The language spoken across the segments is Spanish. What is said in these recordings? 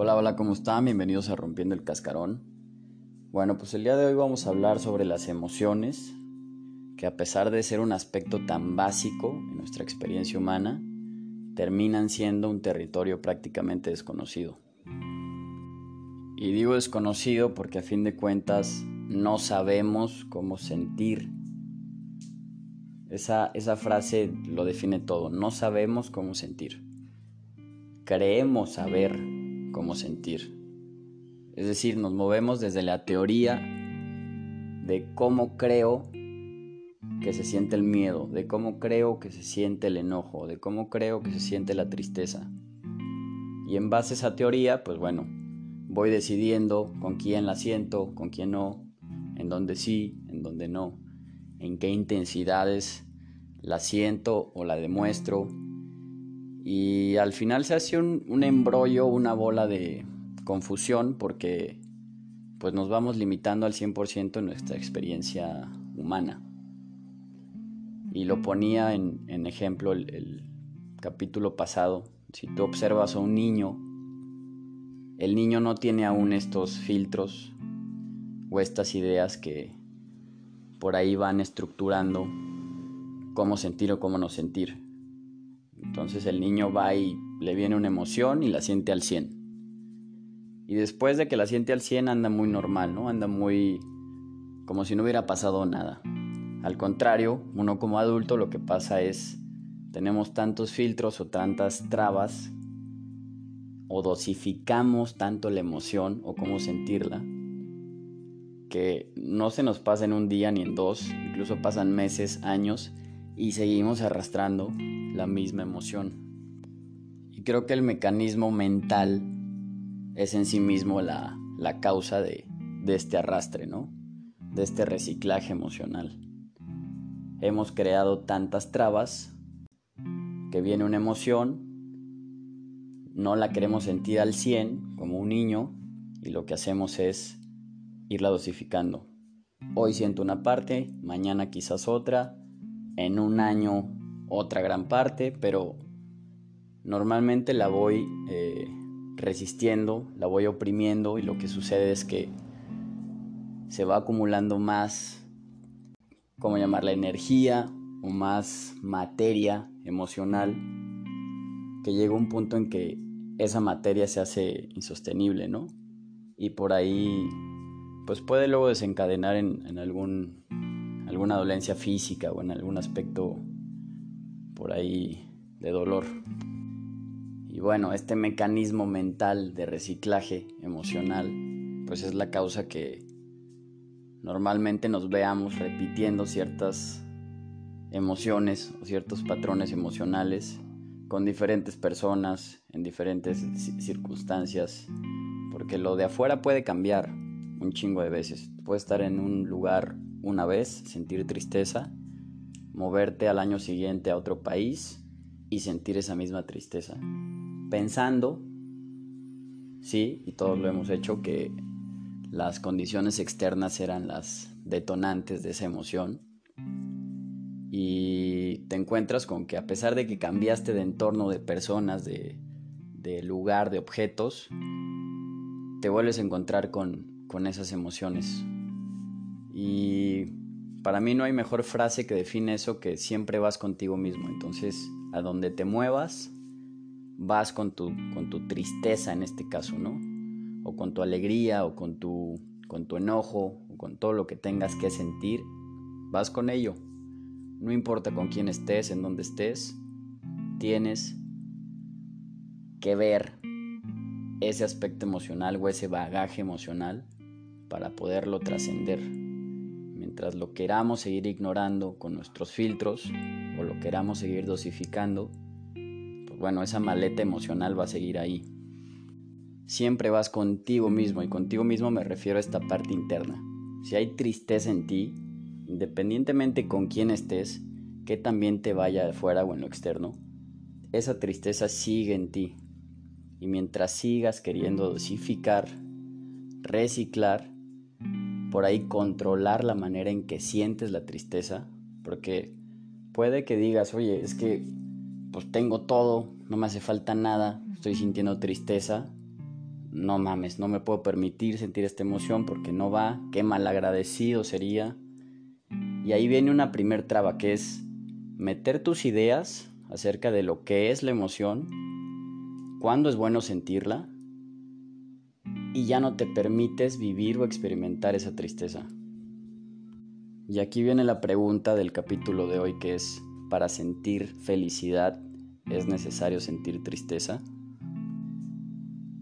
Hola, hola, ¿cómo están? Bienvenidos a Rompiendo el Cascarón. Bueno, pues el día de hoy vamos a hablar sobre las emociones, que a pesar de ser un aspecto tan básico en nuestra experiencia humana, terminan siendo un territorio prácticamente desconocido. Y digo desconocido porque a fin de cuentas no sabemos cómo sentir esa, esa frase lo define todo. No sabemos cómo sentir. Creemos saber cómo sentir. Es decir, nos movemos desde la teoría de cómo creo que se siente el miedo, de cómo creo que se siente el enojo, de cómo creo que se siente la tristeza. Y en base a esa teoría, pues bueno, voy decidiendo con quién la siento, con quién no, en dónde sí, en dónde no en qué intensidades la siento o la demuestro. Y al final se hace un, embrollo, una bola de confusión porque pues nos vamos limitando al 100% en nuestra experiencia humana. Y lo ponía en, ejemplo el, el, capítulo pasado. Si tú observas a un niño, el niño no tiene aún estos filtros o estas ideas que, por ahí van estructurando cómo sentir o cómo no sentir. Entonces el niño va y le viene una emoción y la siente al 100. Y después de que la siente al 100 anda muy normal, ¿no? Anda muy como si no hubiera pasado nada. Al contrario, uno como adulto lo que pasa es tenemos tantos filtros o tantas trabas o dosificamos tanto la emoción o cómo sentirla que no se nos pasa en un día ni en dos, incluso pasan meses, años y seguimos arrastrando la misma emoción. Y creo que el mecanismo mental es en sí mismo la, causa de, de este arrastre, ¿no? De este reciclaje emocional. Hemos creado tantas trabas que viene una emoción, no la queremos sentir al 100 como un niño y lo que hacemos es irla dosificando. Hoy siento una parte, mañana quizás otra, en un año otra gran parte, pero normalmente la voy eh, resistiendo, la voy oprimiendo y lo que sucede es que se va acumulando más, ¿cómo llamarla? Energía o más materia emocional que llega un punto en que esa materia se hace insostenible, ¿no? Y por ahí pues puede luego desencadenar en, algún, alguna dolencia física o en algún aspecto por ahí de dolor. Y bueno, este mecanismo mental de reciclaje emocional, pues es la causa que normalmente nos veamos repitiendo ciertas emociones o ciertos patrones emocionales con diferentes personas, en diferentes circunstancias, porque lo de afuera puede cambiar, un chingo de veces. Puedes estar en un lugar una vez, sentir tristeza, moverte al año siguiente a otro país y sentir esa misma tristeza. Pensando, sí, y todos lo hemos hecho, que las condiciones externas eran las detonantes de esa emoción. Y te encuentras con que a pesar de que cambiaste de entorno, de personas, de, de lugar, de objetos, te vuelves a encontrar con con esas emociones. Y para mí no hay mejor frase que define eso que siempre vas contigo mismo. Entonces, a donde te muevas, vas con tu, con tu tristeza en este caso, ¿no? O con tu alegría, o con tu, con tu enojo, o con todo lo que tengas que sentir, vas con ello. No importa con quién estés, en dónde estés, tienes que ver ese aspecto emocional o ese bagaje emocional para poderlo trascender. Mientras lo queramos seguir ignorando con nuestros filtros o lo queramos seguir dosificando, pues bueno, esa maleta emocional va a seguir ahí. Siempre vas contigo mismo y contigo mismo me refiero a esta parte interna. Si hay tristeza en ti, independientemente con quién estés, que también te vaya de fuera o en lo externo, esa tristeza sigue en ti. Y mientras sigas queriendo dosificar, reciclar, por ahí controlar la manera en que sientes la tristeza, porque puede que digas, oye, es que pues tengo todo, no me hace falta nada, estoy sintiendo tristeza, no mames, no me puedo permitir sentir esta emoción porque no va, qué malagradecido sería. Y ahí viene una primer traba que es meter tus ideas acerca de lo que es la emoción, cuándo es bueno sentirla y ya no te permites vivir o experimentar esa tristeza. Y aquí viene la pregunta del capítulo de hoy que es, ¿para sentir felicidad es necesario sentir tristeza?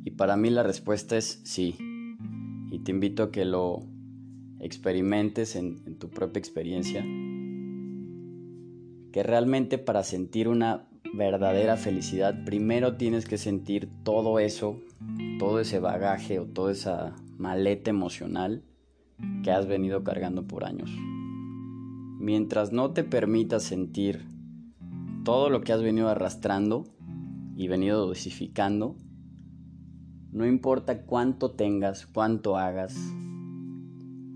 Y para mí la respuesta es sí. Y te invito a que lo experimentes en, tu propia experiencia. Que realmente para sentir una verdadera felicidad, primero tienes que sentir todo eso, todo ese bagaje o toda esa maleta emocional que has venido cargando por años. Mientras no te permitas sentir todo lo que has venido arrastrando y venido dosificando, no importa cuánto tengas, cuánto hagas,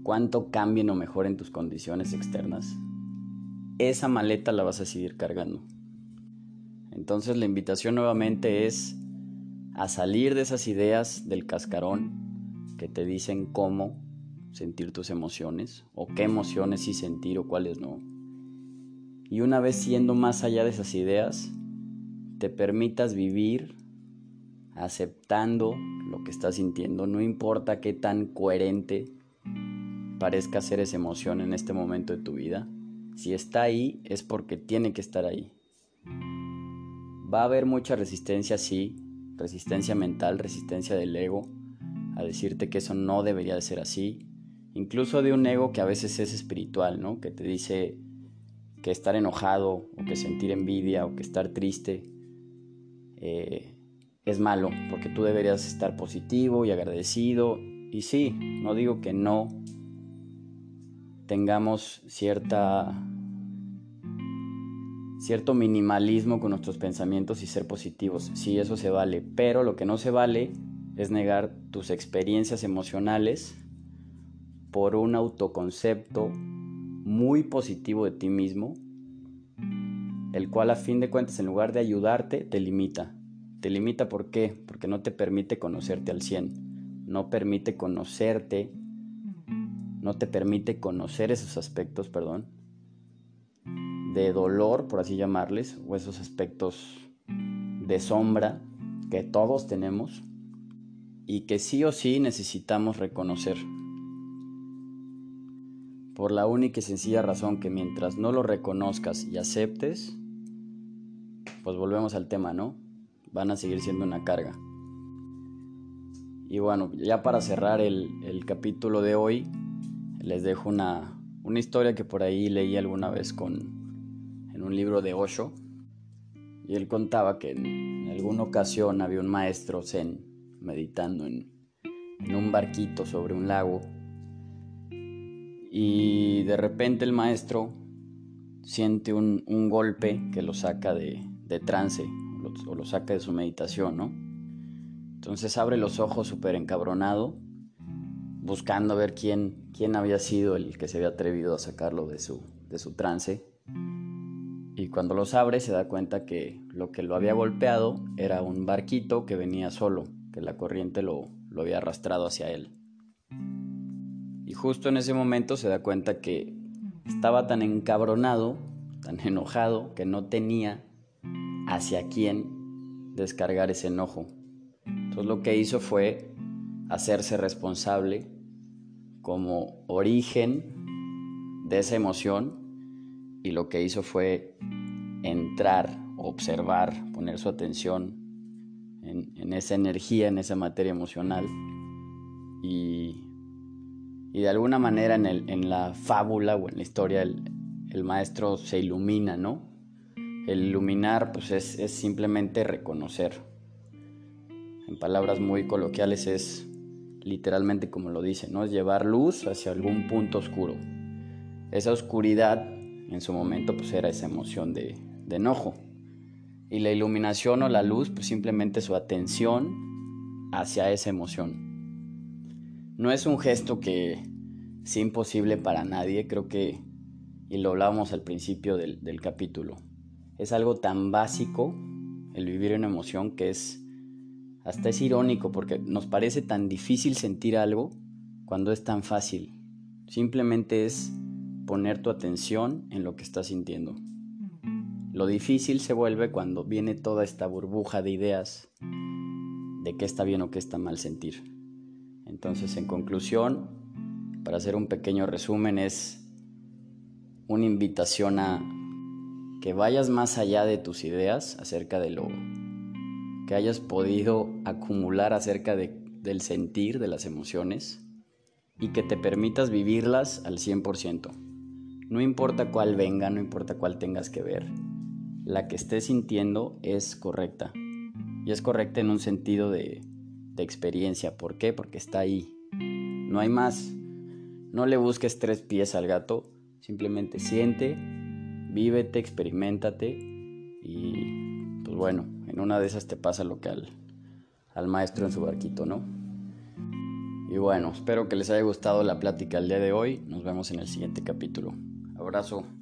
cuánto cambien o mejoren tus condiciones externas, esa maleta la vas a seguir cargando. Entonces la invitación nuevamente es a salir de esas ideas del cascarón que te dicen cómo sentir tus emociones o qué emociones sí sentir o cuáles no. Y una vez siendo más allá de esas ideas, te permitas vivir aceptando lo que estás sintiendo, no importa qué tan coherente parezca ser esa emoción en este momento de tu vida, si está ahí es porque tiene que estar ahí. Va a haber mucha resistencia, sí, resistencia mental, resistencia del ego, a decirte que eso no debería de ser así, incluso de un ego que a veces es espiritual, ¿no? Que te dice que estar enojado o que sentir envidia o que estar triste eh, es malo, porque tú deberías estar positivo y agradecido. Y sí, no digo que no tengamos cierta cierto minimalismo con nuestros pensamientos y ser positivos. Sí, eso se vale, pero lo que no se vale es negar tus experiencias emocionales por un autoconcepto muy positivo de ti mismo, el cual a fin de cuentas en lugar de ayudarte te limita. Te limita ¿por qué? Porque no te permite conocerte al 100. No permite conocerte, no te permite conocer esos aspectos, perdón, de dolor, por así llamarles, o esos aspectos de sombra que todos tenemos y que sí o sí necesitamos reconocer. Por la única y sencilla razón que mientras no lo reconozcas y aceptes, pues volvemos al tema, ¿no? van a seguir siendo una carga. Y bueno, ya para cerrar el, capítulo de hoy, les dejo una, historia que por ahí leí alguna vez con, en un libro de Osho. Y él contaba que en, alguna ocasión había un maestro zen meditando en, un barquito sobre un lago. Y de repente el maestro siente un, golpe que lo saca de, de trance, o lo saca de su meditación, ¿no? Entonces abre los ojos súper encabronado, buscando ver quién, quién había sido el que se había atrevido a sacarlo de su, de su trance. Y cuando los abre se da cuenta que lo que lo había golpeado era un barquito que venía solo, que la corriente lo, lo había arrastrado hacia él. Y justo en ese momento se da cuenta que estaba tan encabronado, tan enojado, que no tenía hacia quién descargar ese enojo. Entonces lo que hizo fue hacerse responsable como origen de esa emoción y lo que hizo fue entrar, observar, poner su atención en, esa energía, en esa materia emocional y, de alguna manera en, en, la fábula o en la historia el, el maestro se ilumina, ¿no? El iluminar pues es, simplemente reconocer. En palabras muy coloquiales es literalmente como lo dice, ¿no? Es llevar luz hacia algún punto oscuro. Esa oscuridad en su momento pues era esa emoción de, de enojo. Y la iluminación o la luz pues simplemente su atención hacia esa emoción. No es un gesto que sea imposible para nadie, creo que, y lo hablábamos al principio del, del capítulo, es algo tan básico el vivir una emoción que es hasta es irónico porque nos parece tan difícil sentir algo cuando es tan fácil. Simplemente es poner tu atención en lo que estás sintiendo. Lo difícil se vuelve cuando viene toda esta burbuja de ideas de qué está bien o qué está mal sentir. Entonces, en conclusión, para hacer un pequeño resumen, es una invitación a que vayas más allá de tus ideas acerca de lo que hayas podido acumular acerca del sentir, de las emociones, y que te permitas vivirlas al 100%. No importa cuál venga, no importa cuál tengas que ver, la que estés sintiendo es correcta. Y es correcta en un sentido de, experiencia. ¿Por qué? Porque está ahí. No hay más. No le busques tres pies al gato. Simplemente siente, vívete, experimentate y pues bueno, en una de esas te pasa lo que al, al maestro en su barquito, ¿no? Y bueno, espero que les haya gustado la plática el día de hoy. Nos vemos en el siguiente capítulo. Abrazo.